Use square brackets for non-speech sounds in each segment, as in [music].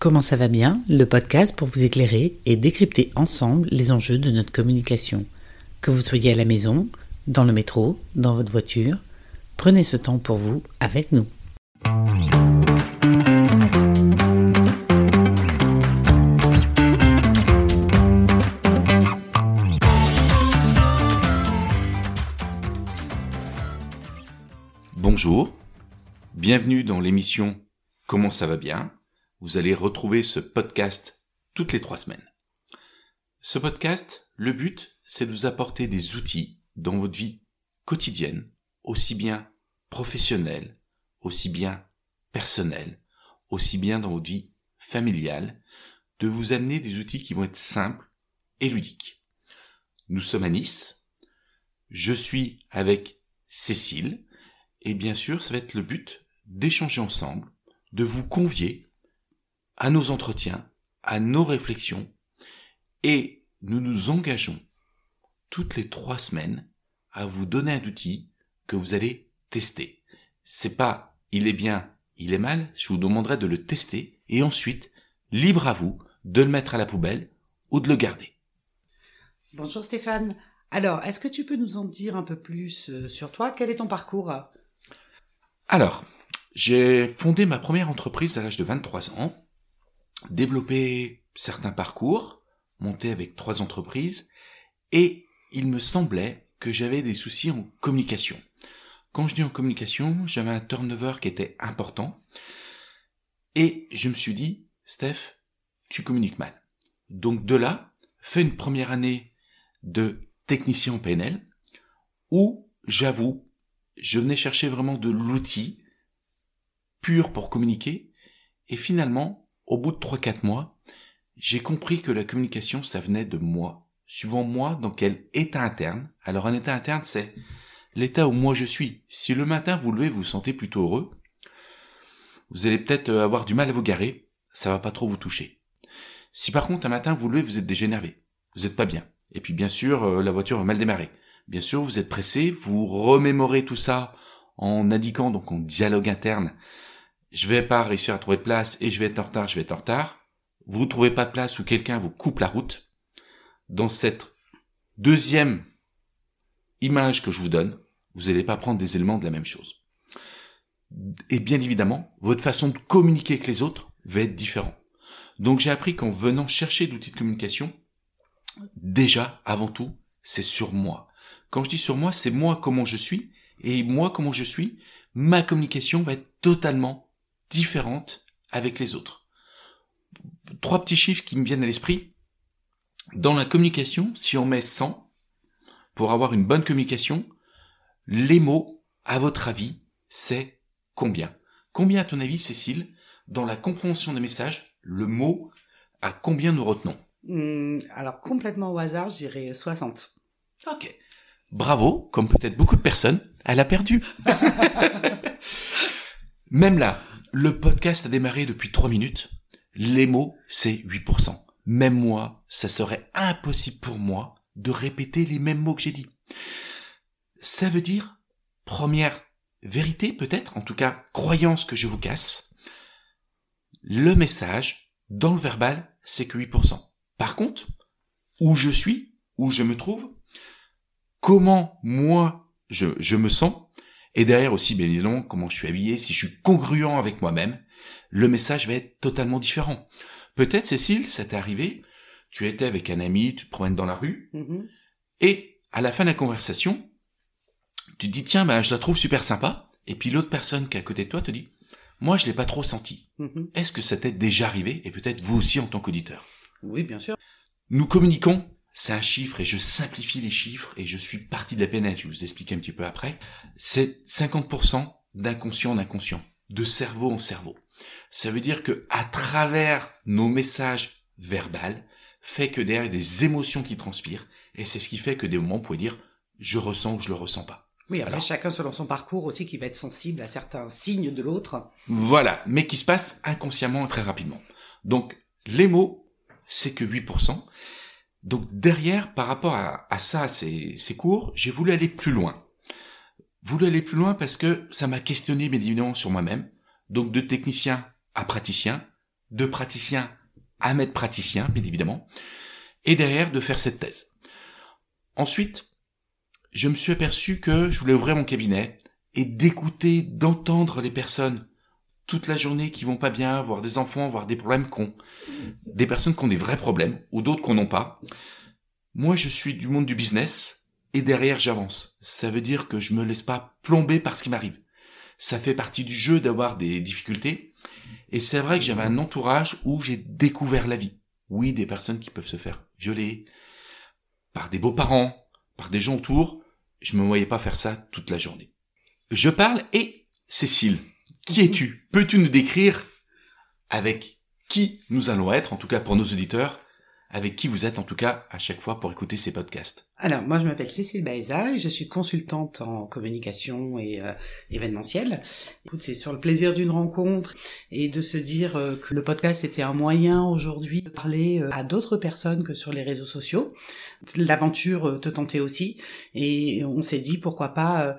Comment ça va bien Le podcast pour vous éclairer et décrypter ensemble les enjeux de notre communication. Que vous soyez à la maison, dans le métro, dans votre voiture, prenez ce temps pour vous avec nous. Bonjour, bienvenue dans l'émission Comment ça va bien? Vous allez retrouver ce podcast toutes les trois semaines. Ce podcast, le but, c'est de vous apporter des outils dans votre vie quotidienne, aussi bien professionnelle, aussi bien personnelle, aussi bien dans votre vie familiale, de vous amener des outils qui vont être simples et ludiques. Nous sommes à Nice. Je suis avec Cécile, et bien sûr, ça va être le but d'échanger ensemble, de vous convier à nos entretiens, à nos réflexions, et nous nous engageons toutes les trois semaines à vous donner un outil que vous allez tester. C'est pas il est bien, il est mal, je vous demanderai de le tester et ensuite, libre à vous de le mettre à la poubelle ou de le garder. Bonjour Stéphane. Alors, est-ce que tu peux nous en dire un peu plus euh, sur toi? Quel est ton parcours? Alors, j'ai fondé ma première entreprise à l'âge de 23 ans, développé certains parcours, monté avec trois entreprises, et il me semblait que j'avais des soucis en communication. Quand je dis en communication, j'avais un turnover qui était important, et je me suis dit, Steph, tu communiques mal. Donc de là, fais une première année de technicien en PNL, où j'avoue, je venais chercher vraiment de l'outil pur pour communiquer. Et finalement, au bout de 3-4 mois, j'ai compris que la communication, ça venait de moi. Suivant moi, dans quel état interne. Alors un état interne, c'est l'état où moi je suis. Si le matin vous levez, vous vous sentez plutôt heureux, vous allez peut-être euh, avoir du mal à vous garer, ça va pas trop vous toucher. Si par contre un matin vous levez, vous êtes dégénéré, vous êtes pas bien. Et puis bien sûr, euh, la voiture va mal démarrer. Bien sûr, vous êtes pressé, vous remémorez tout ça en indiquant, donc en dialogue interne, je vais pas réussir à trouver de place et je vais être en retard, je vais être en retard. Vous ne trouvez pas de place ou quelqu'un vous coupe la route. Dans cette deuxième image que je vous donne, vous n'allez pas prendre des éléments de la même chose. Et bien évidemment, votre façon de communiquer avec les autres va être différente. Donc j'ai appris qu'en venant chercher l'outil de communication, déjà, avant tout, c'est sur moi. Quand je dis sur moi, c'est moi comment je suis, et moi comment je suis, ma communication va être totalement différente avec les autres. Trois petits chiffres qui me viennent à l'esprit. Dans la communication, si on met 100, pour avoir une bonne communication, les mots, à votre avis, c'est combien? Combien, à ton avis, Cécile, dans la compréhension des messages, le mot, à combien nous retenons? Hmm, Alors, complètement au hasard, j'irai 60. Ok. Bravo, comme peut-être beaucoup de personnes, elle a perdu. [laughs] Même là, le podcast a démarré depuis 3 minutes. Les mots, c'est 8%. Même moi, ça serait impossible pour moi de répéter les mêmes mots que j'ai dit. Ça veut dire, première vérité peut-être, en tout cas croyance que je vous casse, le message dans le verbal, c'est que 8%. Par contre, où je suis, où je me trouve, comment moi je, je me sens, et derrière aussi, bien évidemment, comment je suis habillé, si je suis congruent avec moi-même, le message va être totalement différent. Peut-être, Cécile, ça t'est arrivé, tu étais avec un ami, tu te promènes dans la rue, mm-hmm. et à la fin de la conversation, tu te dis, tiens, ben, je la trouve super sympa, et puis l'autre personne qui est à côté de toi te dit, moi, je l'ai pas trop senti. Mm-hmm. Est-ce que ça t'est déjà arrivé, et peut-être vous aussi en tant qu'auditeur? Oui, bien sûr. Nous communiquons c'est un chiffre et je simplifie les chiffres et je suis parti de la PNL, je vais vous expliquer un petit peu après. C'est 50% d'inconscient en inconscient, de cerveau en cerveau. Ça veut dire que à travers nos messages verbaux, fait que derrière des émotions qui transpirent et c'est ce qui fait que des moments vous pouvez dire je ressens ou je le ressens pas. Oui, après chacun selon son parcours aussi qui va être sensible à certains signes de l'autre. Voilà, mais qui se passe inconsciemment très rapidement. Donc les mots, c'est que 8%. Donc derrière, par rapport à, ça, ces, ces cours, j'ai voulu aller plus loin. Voulu aller plus loin parce que ça m'a questionné bien évidemment sur moi-même. Donc de technicien à praticien, de praticien à maître praticien, bien évidemment, et derrière de faire cette thèse. Ensuite, je me suis aperçu que je voulais ouvrir mon cabinet et d'écouter, d'entendre les personnes toute la journée qui vont pas bien, voir des enfants, voir des problèmes qu'on, des personnes qui ont des vrais problèmes ou d'autres qu'on n'ont pas. Moi, je suis du monde du business et derrière j'avance. Ça veut dire que je me laisse pas plomber par ce qui m'arrive. Ça fait partie du jeu d'avoir des difficultés. Et c'est vrai que j'avais un entourage où j'ai découvert la vie. Oui, des personnes qui peuvent se faire violer par des beaux-parents, par des gens autour. Je me voyais pas faire ça toute la journée. Je parle et Cécile, qui es-tu? Peux-tu nous décrire avec qui nous allons être, en tout cas pour nos auditeurs, avec qui vous êtes en tout cas à chaque fois pour écouter ces podcasts? Alors, moi, je m'appelle Cécile Baeza et je suis consultante en communication et euh, événementielle. Écoute, c'est sur le plaisir d'une rencontre et de se dire euh, que le podcast était un moyen aujourd'hui de parler euh, à d'autres personnes que sur les réseaux sociaux. L'aventure te tentait aussi et on s'est dit pourquoi pas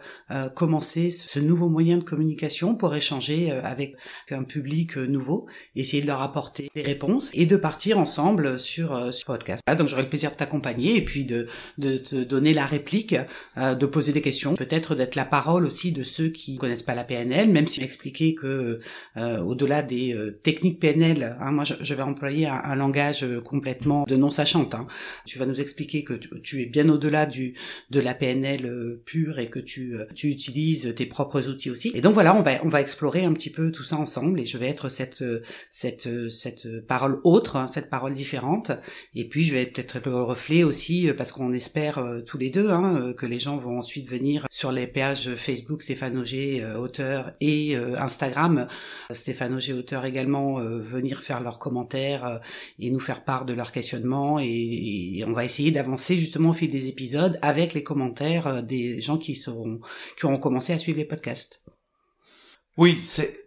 commencer ce nouveau moyen de communication pour échanger avec un public nouveau, essayer de leur apporter des réponses et de partir ensemble sur ce podcast. donc, j'aurai le plaisir de t'accompagner et puis de, de de te donner la réplique, euh, de poser des questions, peut-être d'être la parole aussi de ceux qui connaissent pas la PNL, même si expliqué que euh, au-delà des euh, techniques PNL, hein, moi je, vais employer un, langage complètement de non sachante. Hein. Tu vas nous expliquer que tu, es bien au-delà du de la PNL pure et que tu tu utilises tes propres outils aussi. Et donc voilà, on va on va explorer un petit peu tout ça ensemble et je vais être cette cette cette parole autre, hein, cette parole différente. Et puis je vais peut-être être le reflet aussi parce qu'on espère euh, tous les deux, hein, euh, que les gens vont ensuite venir sur les pages Facebook Stéphane Auger, euh, auteur, et Instagram Stéphane Auger, auteur également, venir faire leurs commentaires et nous faire part de leurs questionnements. Et, on va essayer d'avancer justement au fil des épisodes avec les commentaires des gens qui, seront, qui auront commencé à suivre les podcasts. Oui, c'est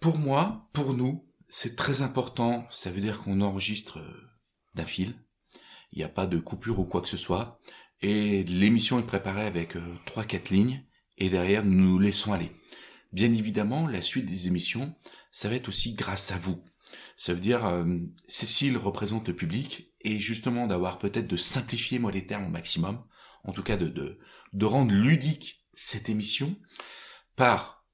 pour moi, pour nous, c'est très important. Ça veut dire qu'on enregistre d'un fil il n'y a pas de coupure ou quoi que ce soit. Et l'émission est préparée avec euh, trois, quatre lignes, et derrière, nous nous laissons aller. Bien évidemment, la suite des émissions, ça va être aussi grâce à vous. Ça veut dire, euh, Cécile représente le public, et justement d'avoir peut-être de simplifier moi les termes au maximum, en tout cas de, de, de rendre ludique cette émission par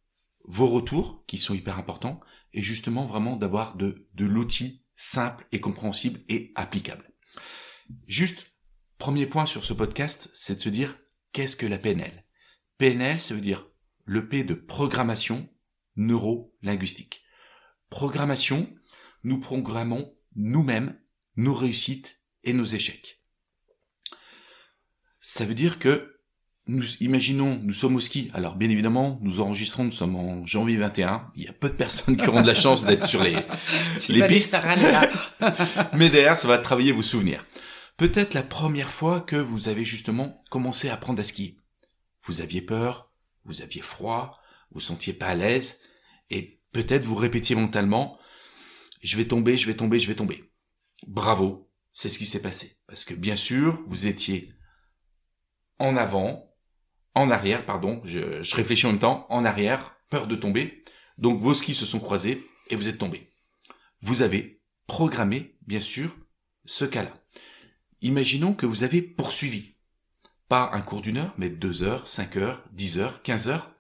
vos retours, qui sont hyper importants, et justement vraiment d'avoir de, de l'outil simple et compréhensible et applicable. Juste, premier point sur ce podcast, c'est de se dire qu'est-ce que la PNL PNL, ça veut dire le P de programmation neuro-linguistique. Programmation, nous programmons nous-mêmes nos réussites et nos échecs. Ça veut dire que nous, imaginons, nous sommes au ski. Alors, bien évidemment, nous enregistrons, nous sommes en janvier 21. Il y a peu de personnes qui auront de la chance d'être sur les, [laughs] les pistes. [laughs] Mais derrière, ça va travailler vos souvenirs. Peut-être la première fois que vous avez justement commencé à apprendre à skier. Vous aviez peur, vous aviez froid, vous sentiez pas à l'aise, et peut-être vous répétiez mentalement, je vais tomber, je vais tomber, je vais tomber. Bravo, c'est ce qui s'est passé. Parce que bien sûr, vous étiez en avant, en arrière, pardon, je, je réfléchis en même temps, en arrière, peur de tomber. Donc vos skis se sont croisés et vous êtes tombé. Vous avez programmé, bien sûr, ce cas-là. Imaginons que vous avez poursuivi. Pas un cours d'une heure, mais deux heures, cinq heures, dix heures, quinze heures.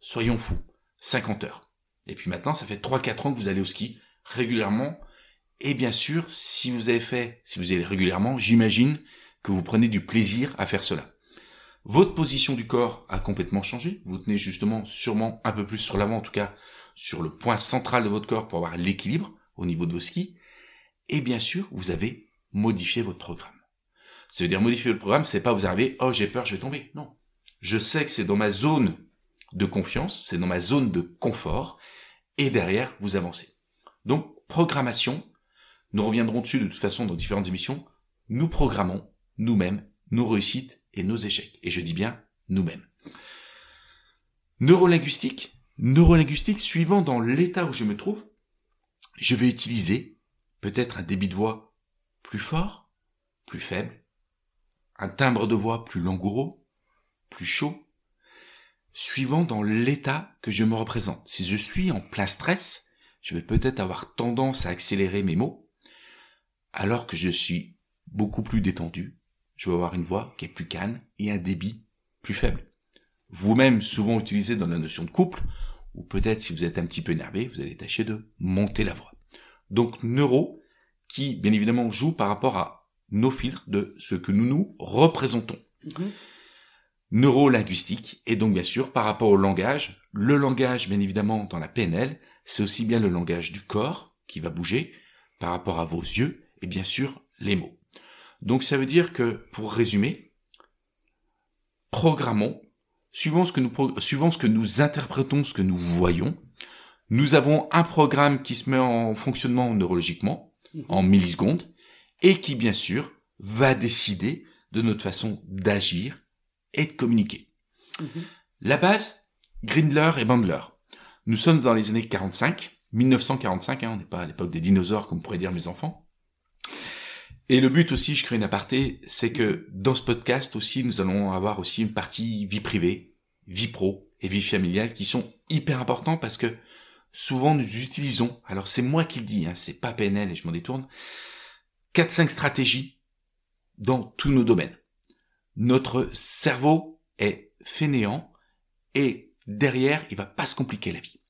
Soyons fous. Cinquante heures. Et puis maintenant, ça fait trois, quatre ans que vous allez au ski régulièrement. Et bien sûr, si vous avez fait, si vous allez régulièrement, j'imagine que vous prenez du plaisir à faire cela. Votre position du corps a complètement changé. Vous tenez justement sûrement un peu plus sur l'avant, en tout cas sur le point central de votre corps pour avoir l'équilibre au niveau de vos skis. Et bien sûr, vous avez modifié votre programme. Ça veut dire modifier le programme, c'est pas vous arriver, oh j'ai peur, je vais tomber. Non. Je sais que c'est dans ma zone de confiance, c'est dans ma zone de confort, et derrière, vous avancez. Donc, programmation, nous reviendrons dessus de toute façon dans différentes émissions, nous programmons nous-mêmes nos réussites et nos échecs. Et je dis bien nous-mêmes. Neurolinguistique, neurolinguistique, suivant dans l'état où je me trouve, je vais utiliser peut-être un débit de voix plus fort, plus faible, un timbre de voix plus langoureux, plus chaud, suivant dans l'état que je me représente. Si je suis en plein stress, je vais peut-être avoir tendance à accélérer mes mots, alors que je suis beaucoup plus détendu. Je vais avoir une voix qui est plus calme et un débit plus faible. Vous-même, souvent utilisé dans la notion de couple, ou peut-être si vous êtes un petit peu énervé, vous allez tâcher de monter la voix. Donc neuro, qui bien évidemment joue par rapport à nos filtres de ce que nous nous représentons. Mhm. Neuro-linguistique, et donc bien sûr par rapport au langage, le langage bien évidemment dans la PNL, c'est aussi bien le langage du corps qui va bouger par rapport à vos yeux, et bien sûr les mots. Donc ça veut dire que, pour résumer, programmons, suivant ce que nous, suivant ce que nous interprétons, ce que nous voyons, nous avons un programme qui se met en fonctionnement neurologiquement, Mhm. en millisecondes, et qui, bien sûr, va décider de notre façon d'agir et de communiquer. Mhm. La base, Grindler et Bandler. Nous sommes dans les années 45, 1945, hein, on n'est pas à l'époque des dinosaures comme pourraient dire mes enfants. Et le but aussi, je crée une aparté, c'est que dans ce podcast aussi, nous allons avoir aussi une partie vie privée, vie pro et vie familiale qui sont hyper importants parce que souvent nous utilisons, alors c'est moi qui le dis, hein, c'est pas PNL et je m'en détourne, 4-5 stratégies dans tous nos domaines. Notre cerveau est fainéant et derrière, il va pas se compliquer la vie.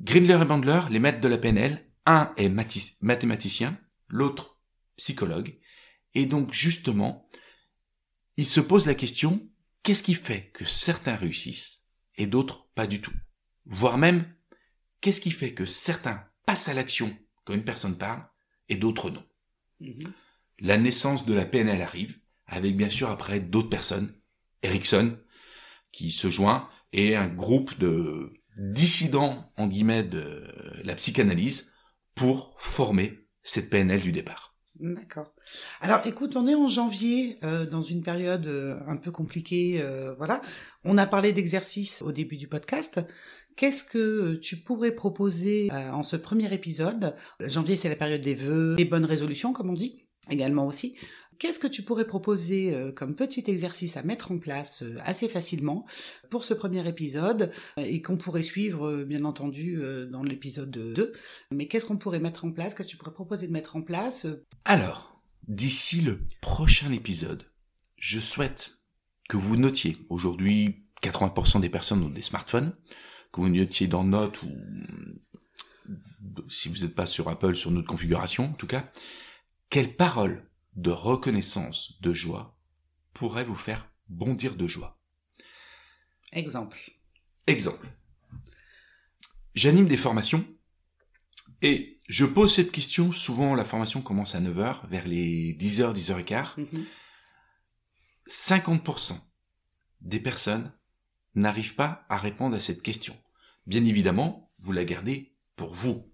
Grindler et Bandler, les maîtres de la PNL, un est mathématicien, l'autre psychologue, et donc justement, il se pose la question, qu'est-ce qui fait que certains réussissent et d'autres pas du tout? Voire même, qu'est-ce qui fait que certains passent à l'action quand une personne parle et d'autres non? Mhm. la naissance de la PNL arrive, avec bien sûr après d'autres personnes, Erickson, qui se joint, et un groupe de dissidents, en guillemets, de la psychanalyse, pour former cette PNL du départ. D'accord. Alors, écoute, on est en janvier, euh, dans une période euh, un peu compliquée, euh, voilà. On a parlé d'exercices au début du podcast. Qu'est-ce que tu pourrais proposer euh, en ce premier épisode? Janvier, c'est la période des vœux, des bonnes résolutions, comme on dit, également aussi. Qu'est-ce que tu pourrais proposer euh, comme petit exercice à mettre en place euh, assez facilement pour ce premier épisode euh, et qu'on pourrait suivre, euh, bien entendu, euh, dans l'épisode 2 Mais qu'est-ce qu'on pourrait mettre en place? Qu'est-ce que tu pourrais proposer de mettre en place euh, Alors, d'ici le prochain épisode, je souhaite que vous notiez, aujourd'hui 80% des personnes ont des smartphones, que vous notiez dans Notes ou si vous n'êtes pas sur Apple, sur notre configuration en tout cas, quelle parole de reconnaissance, de joie pourrait vous faire bondir de joie? Exemple. Exemple. J'anime des formations et je pose cette question, souvent la formation commence à 9h, vers les 10h, 10h15. Mhm. 50% des personnes n'arrivent pas à répondre à cette question. Bien évidemment, vous la gardez pour vous.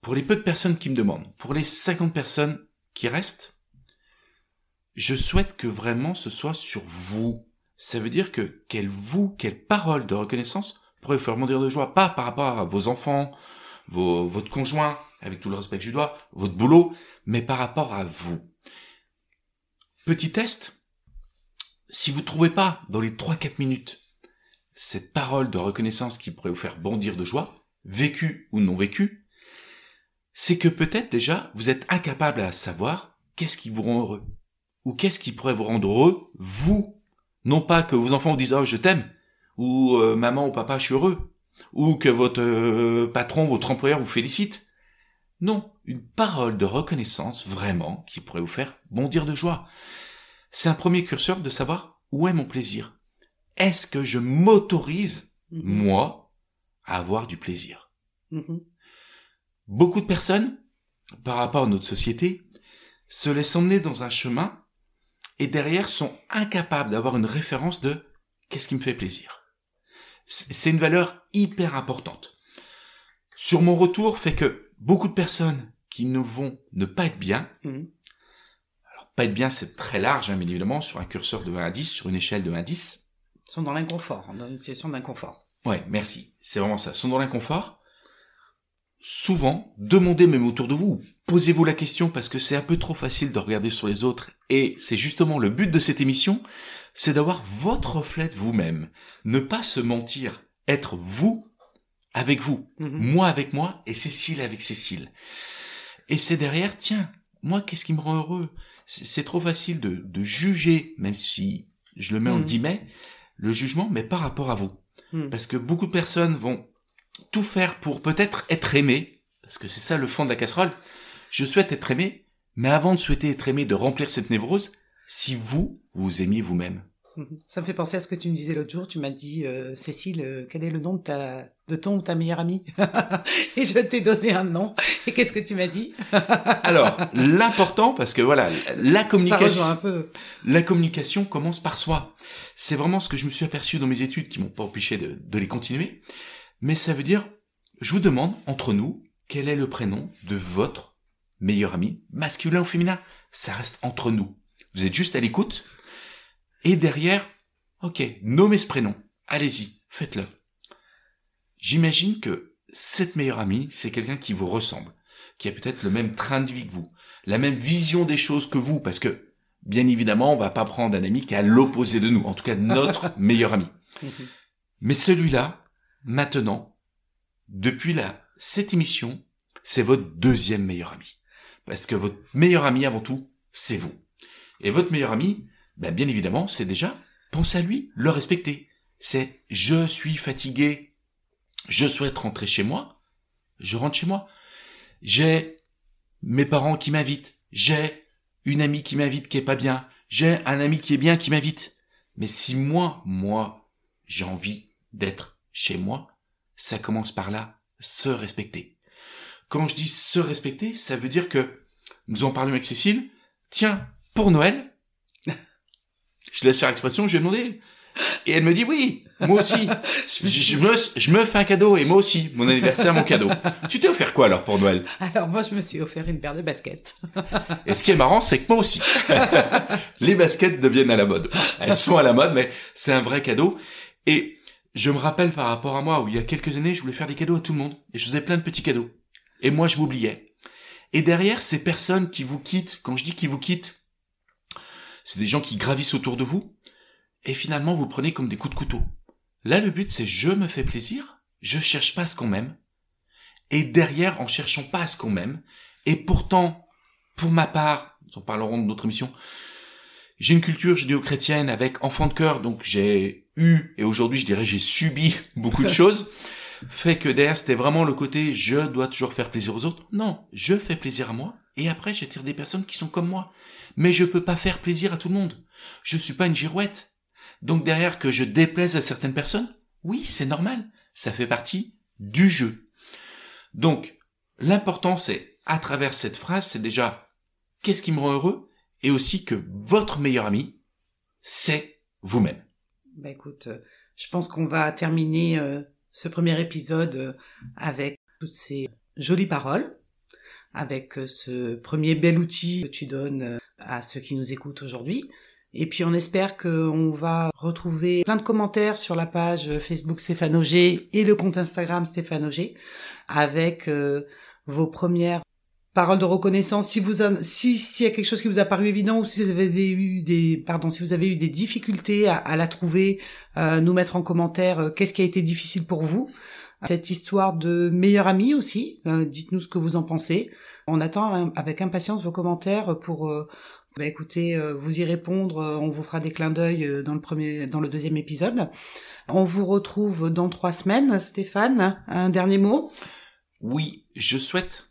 Pour les peu de personnes qui me demandent, pour les 50 personnes qui restent, je souhaite que vraiment ce soit sur vous. Ça veut dire que quelle vous, quelle parole de reconnaissance pourrait vous faire bondir de joie, pas par rapport à vos enfants, votre conjoint, avec tout le respect que je dois, votre boulot, mais par rapport à vous. Petit test, si vous ne trouvez pas dans les 3-4 minutes cette parole de reconnaissance qui pourrait vous faire bondir de joie, vécue ou non vécue, c'est que peut-être déjà vous êtes incapable à savoir qu'est-ce qui vous rend heureux. Ou qu'est-ce qui pourrait vous rendre heureux, vous. Non pas que vos enfants vous disent oh je t'aime, ou euh, maman ou papa je suis heureux, ou que votre euh, patron, votre employeur vous félicite. Non, une parole de reconnaissance vraiment qui pourrait vous faire bondir de joie. C'est un premier curseur de savoir où est mon plaisir. Est-ce que je m'autorise, Mhm. moi, à avoir du plaisir? Mhm. Beaucoup de personnes, par rapport à notre société, se laissent emmener dans un chemin et derrière sont incapables d'avoir une référence de qu'est-ce qui me fait plaisir. C'est une valeur hyper importante. Sur mon retour fait que beaucoup de personnes qui ne vont ne pas être bien, Mhm. Pas être bien c'est très large, hein, bien évidemment, sur un curseur de 1 à 10, sur une échelle de 1 à 10, sont dans l'inconfort, dans une situation d'inconfort. Ouais, merci. C'est vraiment ça. Sont dans l'inconfort. Souvent, demandez même autour de vous. Posez-vous la question parce que c'est un peu trop facile de regarder sur les autres. Et c'est justement le but de cette émission, c'est d'avoir votre reflet de vous-même. Ne pas se mentir. Être vous avec vous, Mhm. moi avec moi et Cécile avec Cécile. Et c'est derrière, tiens, moi qu'est-ce qui me rend heureux? C'est trop facile de, de juger, même si je le mets en Mhm. guillemets, le jugement, mais par rapport à vous. Mhm. Parce que beaucoup de personnes vont tout faire pour peut-être être aimées, parce que c'est ça le fond de la casserole. Je souhaite être aimé, mais avant de souhaiter être aimé, de remplir cette névrose, si vous, vous aimiez vous-même. Mhm. Ça me fait penser à ce que tu me disais l'autre jour. Tu m'as dit, euh, Cécile, euh, quel est le nom de, ta, de ton ou ta meilleure amie [laughs] Et je t'ai donné un nom. Et qu'est-ce que tu m'as dit [laughs] Alors, l'important, parce que voilà, la communication, un peu. la communication commence par soi. C'est vraiment ce que je me suis aperçu dans mes études qui m'ont pas empêché de, de les continuer. Mais ça veut dire, je vous demande, entre nous, quel est le prénom de votre meilleur ami, masculin ou féminin? Ça reste entre nous. Vous êtes juste à l'écoute. Et derrière, ok, nommez ce prénom. Allez-y, faites-le. J'imagine que cette meilleure amie, c'est quelqu'un qui vous ressemble, qui a peut-être le même train de vie que vous, la même vision des choses que vous, parce que, bien évidemment, on va pas prendre un ami qui est à l'opposé de nous, en tout cas notre [laughs] meilleur ami. Mhm. Mais celui-là, maintenant, depuis la, cette émission, c'est votre deuxième meilleur ami. Parce que votre meilleur ami, avant tout, c'est vous. Et votre meilleur ami, ben, bien évidemment, c'est déjà, pensez à lui, le respecter. C'est, je suis fatigué, je souhaite rentrer chez moi, je rentre chez moi. J'ai mes parents qui m'invitent, j'ai une amie qui m'invite qui est pas bien, j'ai un ami qui est bien qui m'invite. Mais si moi, moi, j'ai envie d'être chez moi, ça commence par là, se respecter. Quand je dis se respecter, ça veut dire que nous en parlions avec Cécile. Tiens, pour Noël, je laisse faire l'expression, je lui ai demandé. Et elle me dit oui, moi aussi. [laughs] je, je me, je me fais un cadeau et moi aussi, mon anniversaire, mon cadeau. [laughs] Tu t'es offert quoi alors pour Noël? Alors moi, je me suis offert une paire de baskets. Et ce qui est marrant, c'est que moi aussi. [laughs] les baskets deviennent à la mode. Elles sont à la mode, mais c'est un vrai cadeau. Et je me rappelle par rapport à moi, où il y a quelques années, je voulais faire des cadeaux à tout le monde. Et je faisais plein de petits cadeaux. Et moi, je m'oubliais. Et derrière, ces personnes qui vous quittent, quand je dis qui vous quittent, c'est des gens qui gravissent autour de vous. Et finalement, vous prenez comme des coups de couteau. Là, le but, c'est je me fais plaisir. Je cherche pas ce qu'on m'aime. Et derrière, en cherchant pas ce qu'on m'aime, et pourtant, pour ma part, nous en parlerons de notre émission, j'ai une culture judéo-chrétienne avec enfant de cœur, donc j'ai eu, et aujourd'hui je dirais j'ai subi [laughs] beaucoup de [laughs] choses, fait que derrière c'était vraiment le côté je dois toujours faire plaisir aux autres. Non, je fais plaisir à moi, et après j'attire des personnes qui sont comme moi. Mais je peux pas faire plaisir à tout le monde. Je suis pas une girouette. Donc derrière que je déplaise à certaines personnes, oui, c'est normal. Ça fait partie du jeu. Donc, l'important c'est, à travers cette phrase, c'est déjà qu'est-ce qui me rend heureux? Et aussi que votre meilleur ami, c'est vous-même. Bah écoute, euh, je pense qu'on va terminer euh, ce premier épisode euh, avec toutes ces jolies paroles, avec euh, ce premier bel outil que tu donnes euh, à ceux qui nous écoutent aujourd'hui. Et puis on espère qu'on va retrouver plein de commentaires sur la page Facebook Stéphane Auger et le compte Instagram Stéphane Auger avec euh, vos premières paroles de reconnaissance. Si vous si s'il y a quelque chose qui vous a paru évident ou si vous avez eu des pardon si vous avez eu des difficultés à, la trouver, euh, nous mettre en commentaire euh, qu'est-ce qui a été difficile pour vous. Cette histoire de meilleur ami aussi, euh, dites-nous ce que vous en pensez. On attend avec impatience vos commentaires pour euh, bah, euh, vous y répondre, euh, on vous fera des clins d'œil euh, dans le premier, dans le deuxième épisode. On vous retrouve dans trois semaines, Stéphane. Un dernier mot? Oui, je souhaite,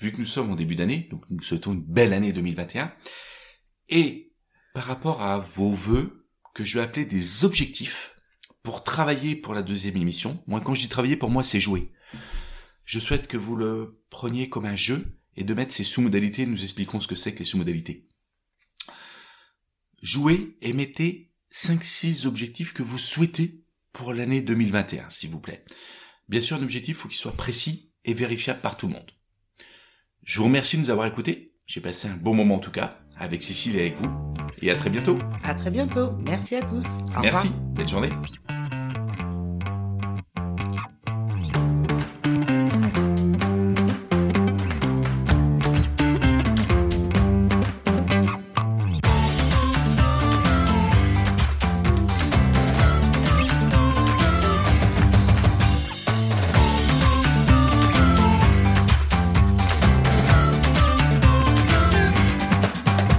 vu que nous sommes en début d'année, donc nous souhaitons une belle année 2021, et par rapport à vos vœux, que je vais appeler des objectifs, pour travailler pour la deuxième émission, moi quand je dis travailler, pour moi c'est jouer. Je souhaite que vous le preniez comme un jeu, et de mettre ces sous-modalités, nous expliquons ce que c'est que les sous-modalités. Jouez et mettez 5-6 objectifs que vous souhaitez pour l'année 2021, s'il vous plaît. Bien sûr, un objectif, faut qu'il soit précis et vérifiable par tout le monde. Je vous remercie de nous avoir écoutés. J'ai passé un bon moment en tout cas, avec Cécile et avec vous. Et à très bientôt. À très bientôt. Merci à tous. Au Merci. revoir. Belle journée.